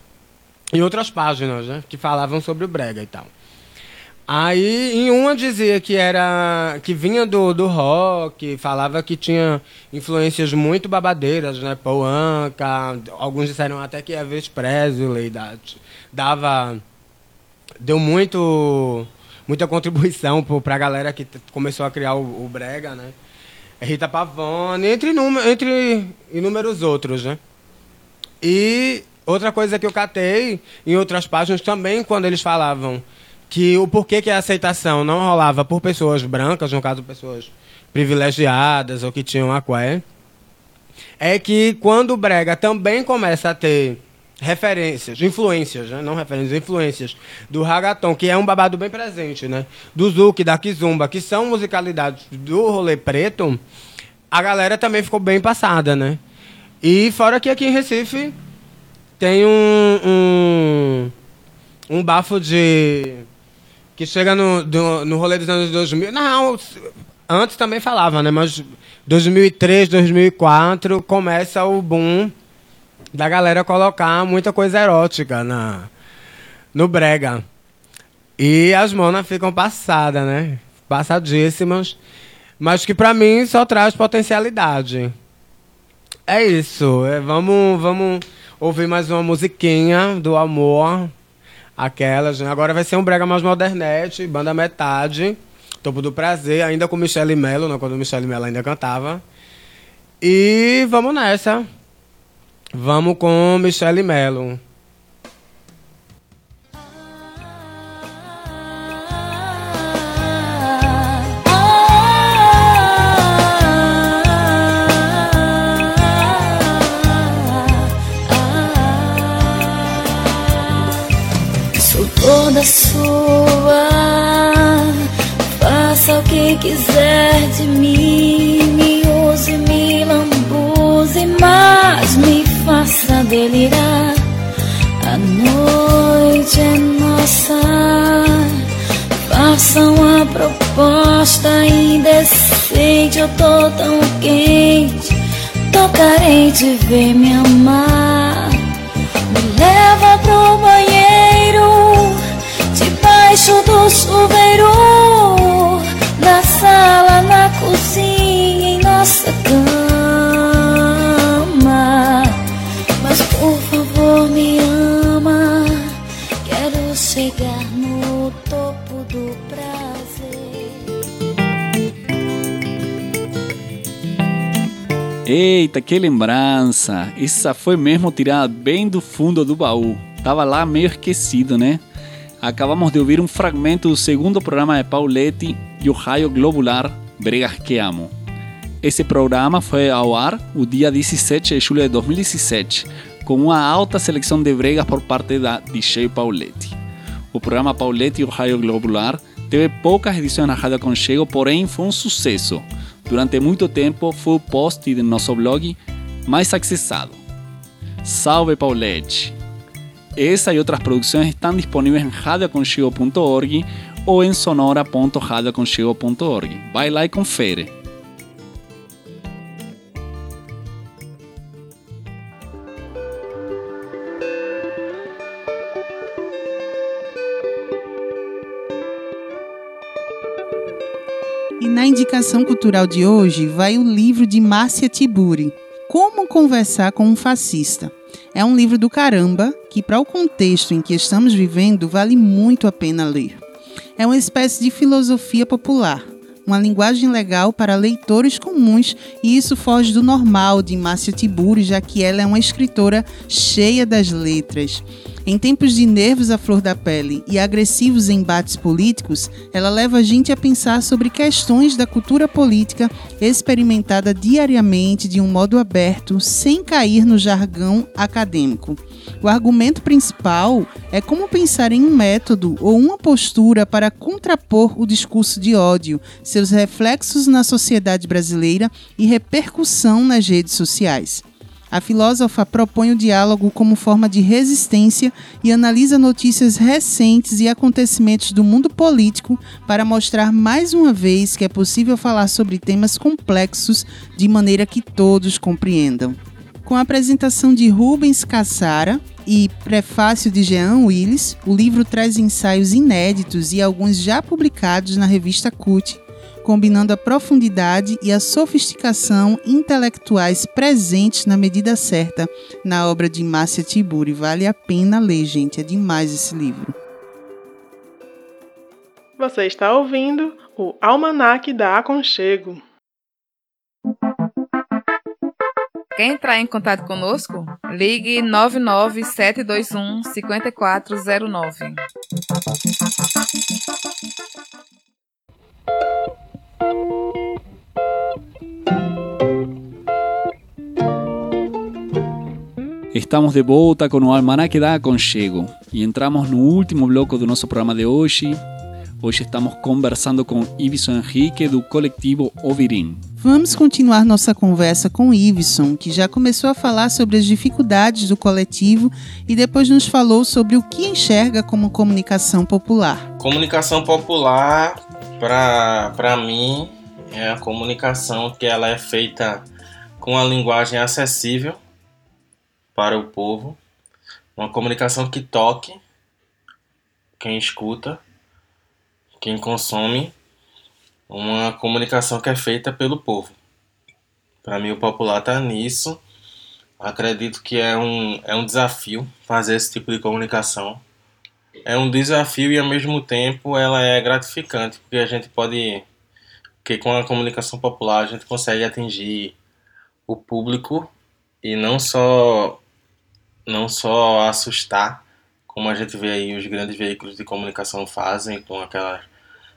S13: em outras páginas, né, que falavam sobre o brega e tal. Aí, em uma dizia que era que vinha do, do rock, falava que tinha influências muito babadeiras, né, Paul Anka, alguns disseram até que Elvis Presley da- dava deu muito muita contribuição para a galera que começou a criar o, o brega, né? Rita Pavone, entre, entre inúmeros outros, né? E outra coisa que eu catei em outras páginas também, quando eles falavam que o porquê que a aceitação não rolava por pessoas brancas, no caso pessoas privilegiadas ou que tinham aqué, é que quando o brega também começa a ter referências, influências, né? não referências, influências do ragaton, que é um babado bem presente, né? Do zouk, da kizumba, que são musicalidades do rolê preto, a galera também ficou bem passada, né? E fora que aqui em Recife tem um, um, um bafo de... que chega no, do- no rolê dos anos 2000. Não, antes também falava, né? Mas 2003, 2004 começa o boom da galera colocar muita coisa erótica na, no brega. E as monas ficam passadas, né? Passadíssimas. Mas que pra mim só traz potencialidade. É isso. é, vamos, vamos ouvir mais uma musiquinha do amor. Aquelas. né? Agora vai ser um brega mais modernete, banda metade. Topo do Prazer, ainda com Michele Mello, né, quando Michele Mello ainda cantava. E vamos nessa. Vamos com Michele Mello.
S14: Sua. Faça o que quiser de mim. Me use, me lambuze, mas me faça delirar. A noite é nossa. Faça uma proposta indecente. Eu tô tão quente. Tô carente ver me amar. Me leva pro banheiro, debaixo do chuveiro, na sala, na cozinha, em nossa cama. Mas por favor me ama, quero chegar no topo do prazer.
S2: Eita, que lembrança! Essa foi mesmo tirada bem do fundo do baú. Tava lá meio esquecido, né? Acabamos de ouvir um fragmento do segundo programa de Paulette e o Raio Globular Bregas que Amo. Esse programa foi ao ar o dia 17 de julho de 2017, com uma alta seleção de bregas por parte da DJ Paulette. O programa Paulette e o Raio Globular teve poucas edições na Rádio Conchego, porém foi um sucesso. Durante muito tempo foi o post do nosso blog mais acessado. Salve Paulette! Essa e outras produções estão disponíveis em radioconchego.org ou em sonora.radioconchego.org. Vai lá e confere.
S1: E na indicação cultural de hoje vai o livro de Márcia Tiburi, Como Conversar com um Fascista. É um livro do caramba que, para o contexto em que estamos vivendo, vale muito a pena ler. É uma espécie de filosofia popular, uma linguagem legal para leitores comuns, e isso foge do normal de Márcia Tiburi, já que ela é uma escritora cheia das letras. Em tempos de nervos à flor da pele e agressivos embates políticos, ela leva a gente a pensar sobre questões da cultura política experimentada diariamente de um modo aberto, sem cair no jargão acadêmico. O argumento principal é como pensar em um método ou uma postura para contrapor o discurso de ódio, seus reflexos na sociedade brasileira e repercussão nas redes sociais. A filósofa propõe o diálogo como forma de resistência e analisa notícias recentes e acontecimentos do mundo político para mostrar mais uma vez que é possível falar sobre temas complexos de maneira que todos compreendam. Com a apresentação de Rubens Cassara e prefácio de Jean Willis, o livro traz ensaios inéditos e alguns já publicados na revista CUT, combinando a profundidade e a sofisticação intelectuais presentes na medida certa na obra de Márcia Tiburi. Vale a pena ler, gente, é demais esse livro.
S11: Você está ouvindo o Almanac da Aconchego.
S6: Quer entrar em contato conosco? Ligue 99721 5409.
S2: Estamos de volta com o Almanac da Aconchego e entramos no último bloco do nosso programa de hoje. Hoje estamos conversando com Iveson Henrique do coletivo Ovirim.
S1: Vamos continuar nossa conversa com Iveson, que já começou a falar sobre as dificuldades do coletivo e depois nos falou sobre o que enxerga como comunicação popular.
S5: Comunicação popular, para mim, é a comunicação que ela é feita com a linguagem acessível para o povo, uma comunicação que toque quem escuta, quem consome, uma comunicação que é feita pelo povo. Para mim, o popular está nisso. Acredito que é um, é um desafio fazer esse tipo de comunicação. É um desafio e ao mesmo tempo ela é gratificante, porque a gente pode. Porque com a comunicação popular a gente consegue atingir o público e não só não só assustar, como a gente vê aí os grandes veículos de comunicação fazem, com aquela,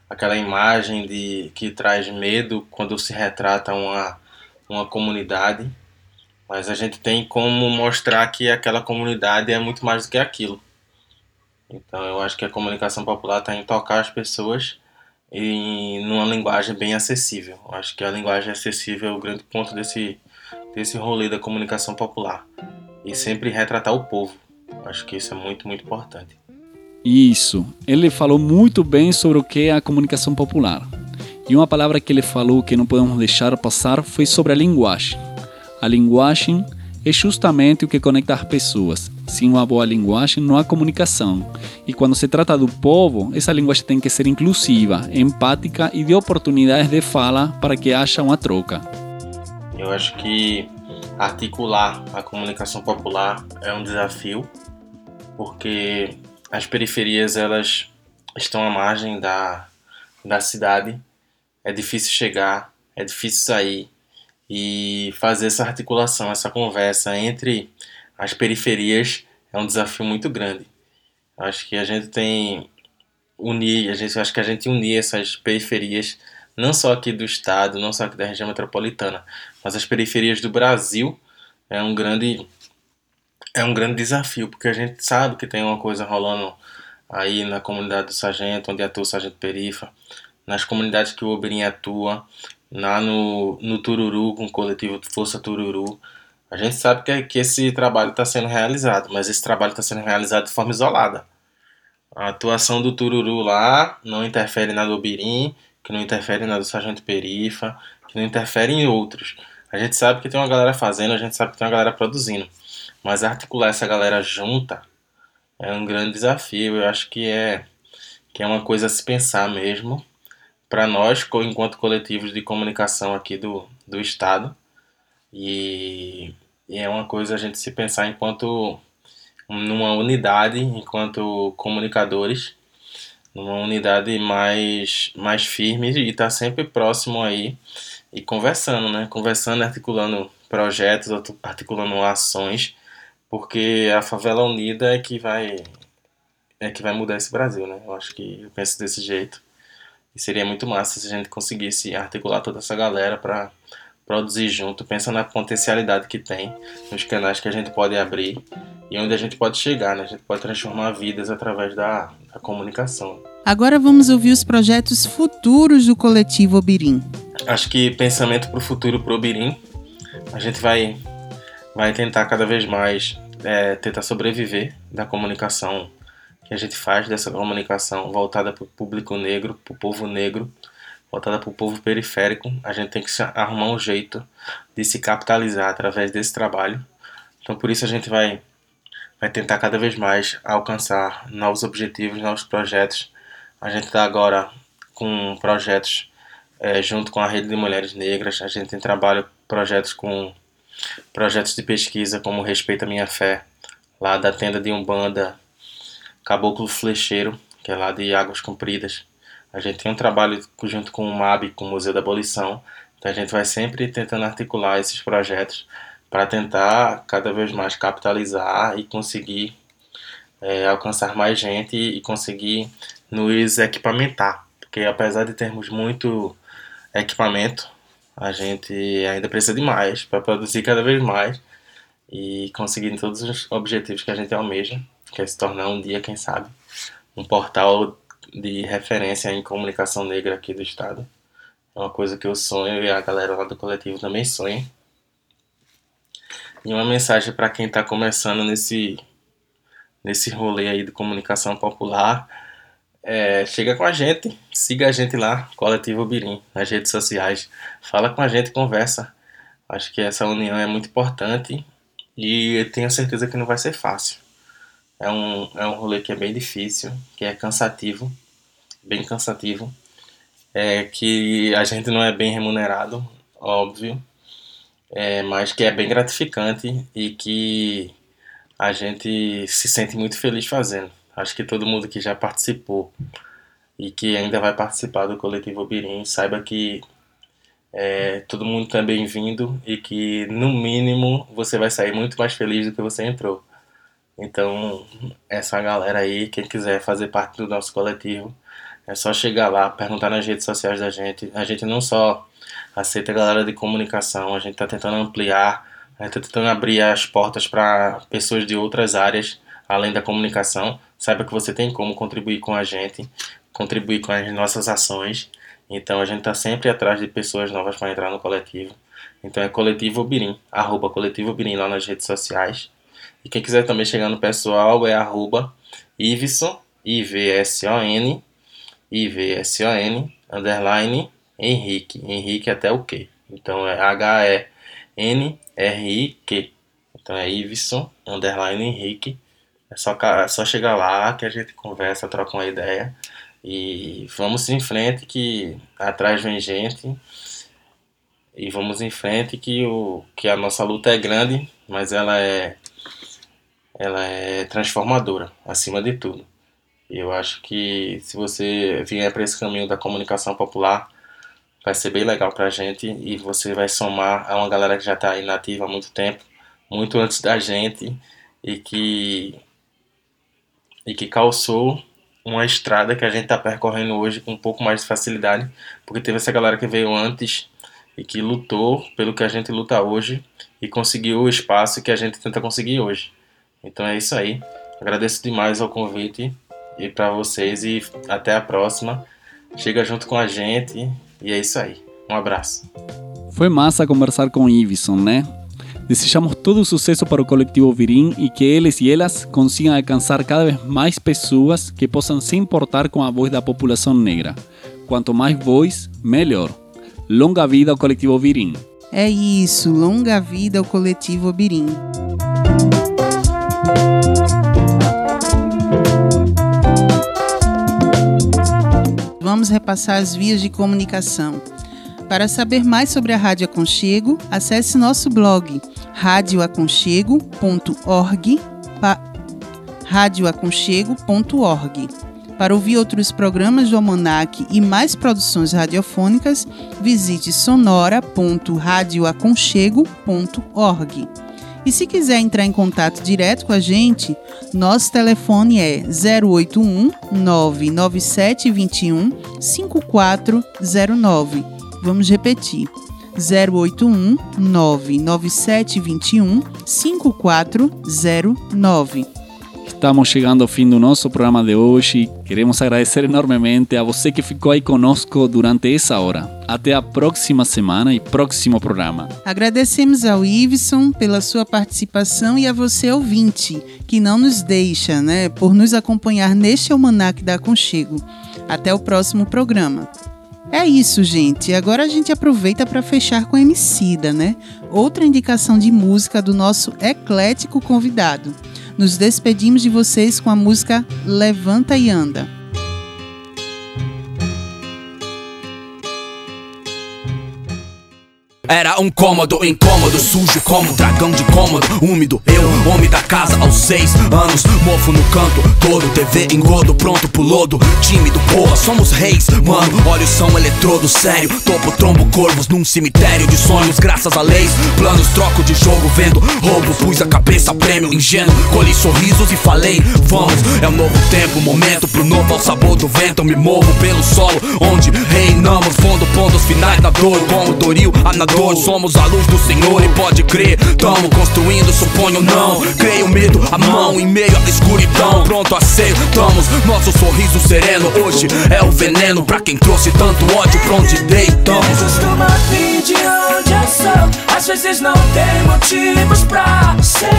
S5: aquela imagem de que traz medo quando se retrata uma, uma comunidade, mas a gente tem como mostrar que aquela comunidade é muito mais do que aquilo. Então eu acho que a comunicação popular está em tocar as pessoas e numa linguagem bem acessível. Eu acho que a linguagem acessível é o grande ponto desse, desse rolê da comunicação popular e sempre retratar o povo. Acho que isso é muito, muito importante.
S2: Isso. Ele falou muito bem sobre o que é a comunicação popular. E uma palavra que ele falou que não podemos deixar passar foi sobre a linguagem. A linguagem é justamente o que conecta as pessoas. Sem uma boa linguagem, não há comunicação. E quando se trata do povo, essa linguagem tem que ser inclusiva, empática e de oportunidades de fala para que haja uma troca.
S5: Eu acho que articular a comunicação popular é um desafio, porque as periferias elas estão à margem da, da cidade, é difícil chegar, é difícil sair, e fazer essa articulação, essa conversa entre as periferias é um desafio muito grande. Acho que a gente tem unir, a gente acho que a gente unir essas periferias não só aqui do estado, não só aqui da região metropolitana, mas as periferias do Brasil é um grande é um grande desafio, porque a gente sabe que tem uma coisa rolando aí na comunidade do Sargento, onde atua o Sargento Perifa, nas comunidades que o Oberin atua, lá no, no Tururu, com o coletivo Força Tururu. A gente sabe que, que esse trabalho está sendo realizado, mas esse trabalho está sendo realizado de forma isolada. A atuação do Tururu lá não interfere na do Obirim, que não interfere na do Sargento Perifa, que não interfere em outros. A gente sabe que tem uma galera fazendo, a gente sabe que tem uma galera produzindo. Mas articular essa galera junta é um grande desafio. Eu acho que é, que é uma coisa a se pensar mesmo para nós, enquanto coletivos de comunicação aqui do, do Estado. E, e é uma coisa a gente se pensar enquanto numa unidade, enquanto comunicadores, numa unidade mais, mais firme e estar tá sempre próximo aí e conversando, né? Conversando, articulando projetos, articulando ações porque a favela unida é que vai é que vai mudar esse Brasil, né? Eu acho que eu penso desse jeito. E seria muito massa se a gente conseguisse articular toda essa galera para produzir junto, pensa na potencialidade que tem, nos canais que a gente pode abrir e onde a gente pode chegar, né? A gente pode transformar vidas através da, da comunicação.
S1: Agora vamos ouvir os projetos futuros do coletivo Obirim.
S5: Acho que pensamento para o futuro para o Obirim, a gente vai vai tentar cada vez mais é, tentar sobreviver da comunicação que a gente faz, dessa comunicação voltada para o público negro, para o povo negro, voltada para o povo periférico. A gente tem que arrumar um jeito de se capitalizar através desse trabalho. Então, por isso, a gente vai, vai tentar cada vez mais alcançar novos objetivos, novos projetos. A gente está agora com projetos é, junto com a Rede de Mulheres Negras. A gente tem trabalho, projetos com projetos de pesquisa como Respeita Minha Fé, lá da tenda de Umbanda, Caboclo Flecheiro, que é lá de Águas Compridas. A gente tem um trabalho junto com o MAB, com o Museu da Abolição, então a gente vai sempre tentando articular esses projetos para tentar cada vez mais capitalizar e conseguir é, alcançar mais gente e conseguir nos equipamentar. Porque apesar de termos muito equipamento, a gente ainda precisa de mais para produzir cada vez mais e conseguir todos os objetivos que a gente almeja, que é se tornar um dia, quem sabe, um portal de referência em comunicação negra aqui do estado. É uma coisa que eu sonho e a galera lá do coletivo também sonha. E uma mensagem para quem está começando nesse nesse rolê aí de comunicação popular é, chega com a gente, siga a gente lá, Coletivo Birim, nas redes sociais. Fala com a gente, conversa. Acho que essa união é muito importante e tenho certeza que não vai ser fácil. É um, é um rolê que é bem difícil, que é cansativo, bem cansativo. É que a gente não é bem remunerado, óbvio, é, mas que é bem gratificante e que a gente se sente muito feliz fazendo. Acho que todo mundo que já participou e que ainda vai participar do Coletivo Birim saiba que é, todo mundo está bem-vindo e que, no mínimo, você vai sair muito mais feliz do que você entrou. Então, essa galera aí, quem quiser fazer parte do nosso coletivo, é só chegar lá, perguntar nas redes sociais da gente. A gente não só aceita a galera de comunicação, a gente está tentando ampliar, a gente está tentando abrir as portas para pessoas de outras áreas além da comunicação, saiba que você tem como contribuir com a gente, contribuir com as nossas ações. Então a gente está sempre atrás de pessoas novas para entrar no coletivo. Então é Coletivo Birim, arroba Coletivo Birim lá nas redes sociais. E quem quiser também chegar no pessoal é arroba Iveson, I-V-S-O-N, I-V-S-O-N, underline, Henrique. Henrique até o quê? Então é H-E-N-R-I-Q. Então é Iveson, underline Henrique. É só, é só chegar lá que a gente conversa, troca uma ideia e vamos em frente que atrás vem gente e vamos em frente que, o, que a nossa luta é grande, mas ela é, ela é transformadora, acima de tudo. Eu acho que se você vier para esse caminho da comunicação popular, vai ser bem legal pra gente e você vai somar a uma galera que já tá aí nativa há muito tempo, muito antes da gente e que e que calçou uma estrada que a gente está percorrendo hoje com um pouco mais de facilidade, porque teve essa galera que veio antes e que lutou pelo que a gente luta hoje e conseguiu o espaço que a gente tenta conseguir hoje. Então é isso aí. Agradeço demais ao convite e para vocês e até a próxima. Chega junto com a gente e é isso aí. Um abraço.
S2: Foi massa conversar com Iveson, né? Desejamos todo sucesso para o coletivo Virim e que eles e elas consigam alcançar cada vez mais pessoas que possam se importar com a voz da população negra. Quanto mais voz, melhor. Longa vida ao coletivo Virim.
S1: É isso, longa vida ao coletivo Birim. Vamos repassar as vias de comunicação. Para saber mais sobre a Rádio Aconchego, acesse nosso blog radioaconchego.org radioaconchego.org. Para ouvir outros programas do Almanac e mais produções radiofônicas, visite sonora.radioaconchego.org. E se quiser entrar em contato direto com a gente, nosso telefone é 081 997 21 5409. Vamos repetir. 081 997 21 5409.
S2: Estamos chegando ao fim do nosso programa de hoje. Queremos agradecer enormemente a você que ficou aí conosco durante essa hora. Até a próxima semana e próximo programa.
S1: Agradecemos ao Iveson pela sua participação e a você, ouvinte, que não nos deixa, né, por nos acompanhar neste Almanac da Aconchego. Até o próximo programa. É isso, gente. Agora a gente aproveita para fechar com Emicida, né? Outra indicação de música do nosso eclético convidado. Nos despedimos de vocês com a música Levanta e Anda.
S4: Era um cômodo incômodo, sujo como dragão de cômodo, úmido. Eu, homem da casa aos seis anos, mofo no canto todo, TV engodo, pronto pro lodo. Tímido, porra, somos reis, mano. Olhos são eletrodo, sério. Topo, trombo, corvos num cemitério de sonhos, graças a leis. Planos, troco de jogo, vendo roubo. Pus a cabeça, prêmio, ingênuo. Colhi sorrisos e falei, vamos. É um novo tempo, momento pro novo, ao sabor do vento. Me movo pelo solo, onde reinamos. Fundo, pontos finais da dor, como Doril, a nadador. Somos a luz do Senhor e pode crer. Tamo construindo, suponho não. Creio medo, a mão em meio à escuridão. Pronto, aceitamos nosso sorriso sereno. Hoje é o veneno pra quem trouxe tanto ódio pra onde deitamos.
S15: Costuma vir de onde eu sou. Às vezes não tem motivos pra seguir.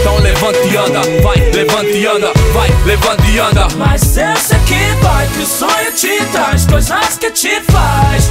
S4: Então levante e anda, vai, levante e anda, vai, levante e anda.
S15: Mas eu sei que vai, que o sonho te traz coisas que te faz.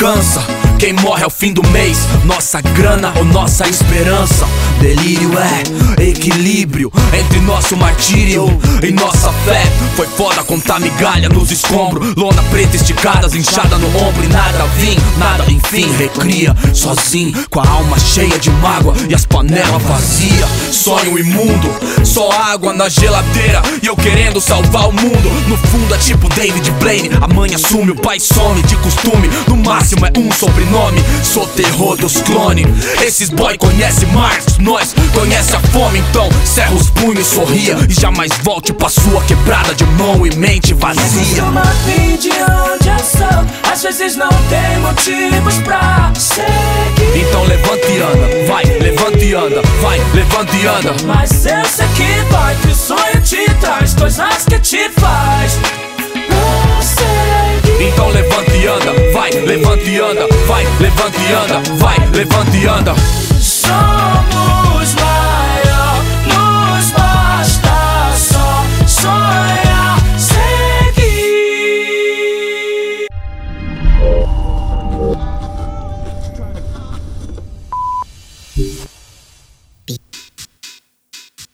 S4: cansa. Quem morre ao fim do mês, nossa grana ou nossa esperança. Delírio é equilíbrio entre nosso martírio e nossa fé. Foi foda contar migalha nos escombros, lona preta esticadas, inchada no ombro e nada vim, nada enfim. Recria sozinho, com a alma cheia de mágoa e as panelas vazias. Sonho imundo, só água na geladeira e eu querendo salvar o mundo. No fundo é tipo David Blaine, a mãe assume, o pai some de costume. No máximo é um sobrenome. Sou terror dos clones. Esses boy conhece Marx, nós conhece a fome. Então cerra os punhos, sorria e jamais volte pra sua quebrada de mão e mente vazia.
S15: Costuma vir de onde eu sou. Às vezes não tem motivos pra seguir.
S4: Então levante e anda, vai, levante e anda, vai, levante e anda.
S15: Mas eu sei que vai, que o sonho te traz coisas que te faz.
S4: Então levante e anda, vai, levante e anda, vai, levante e anda, vai, levante e anda.
S15: Somos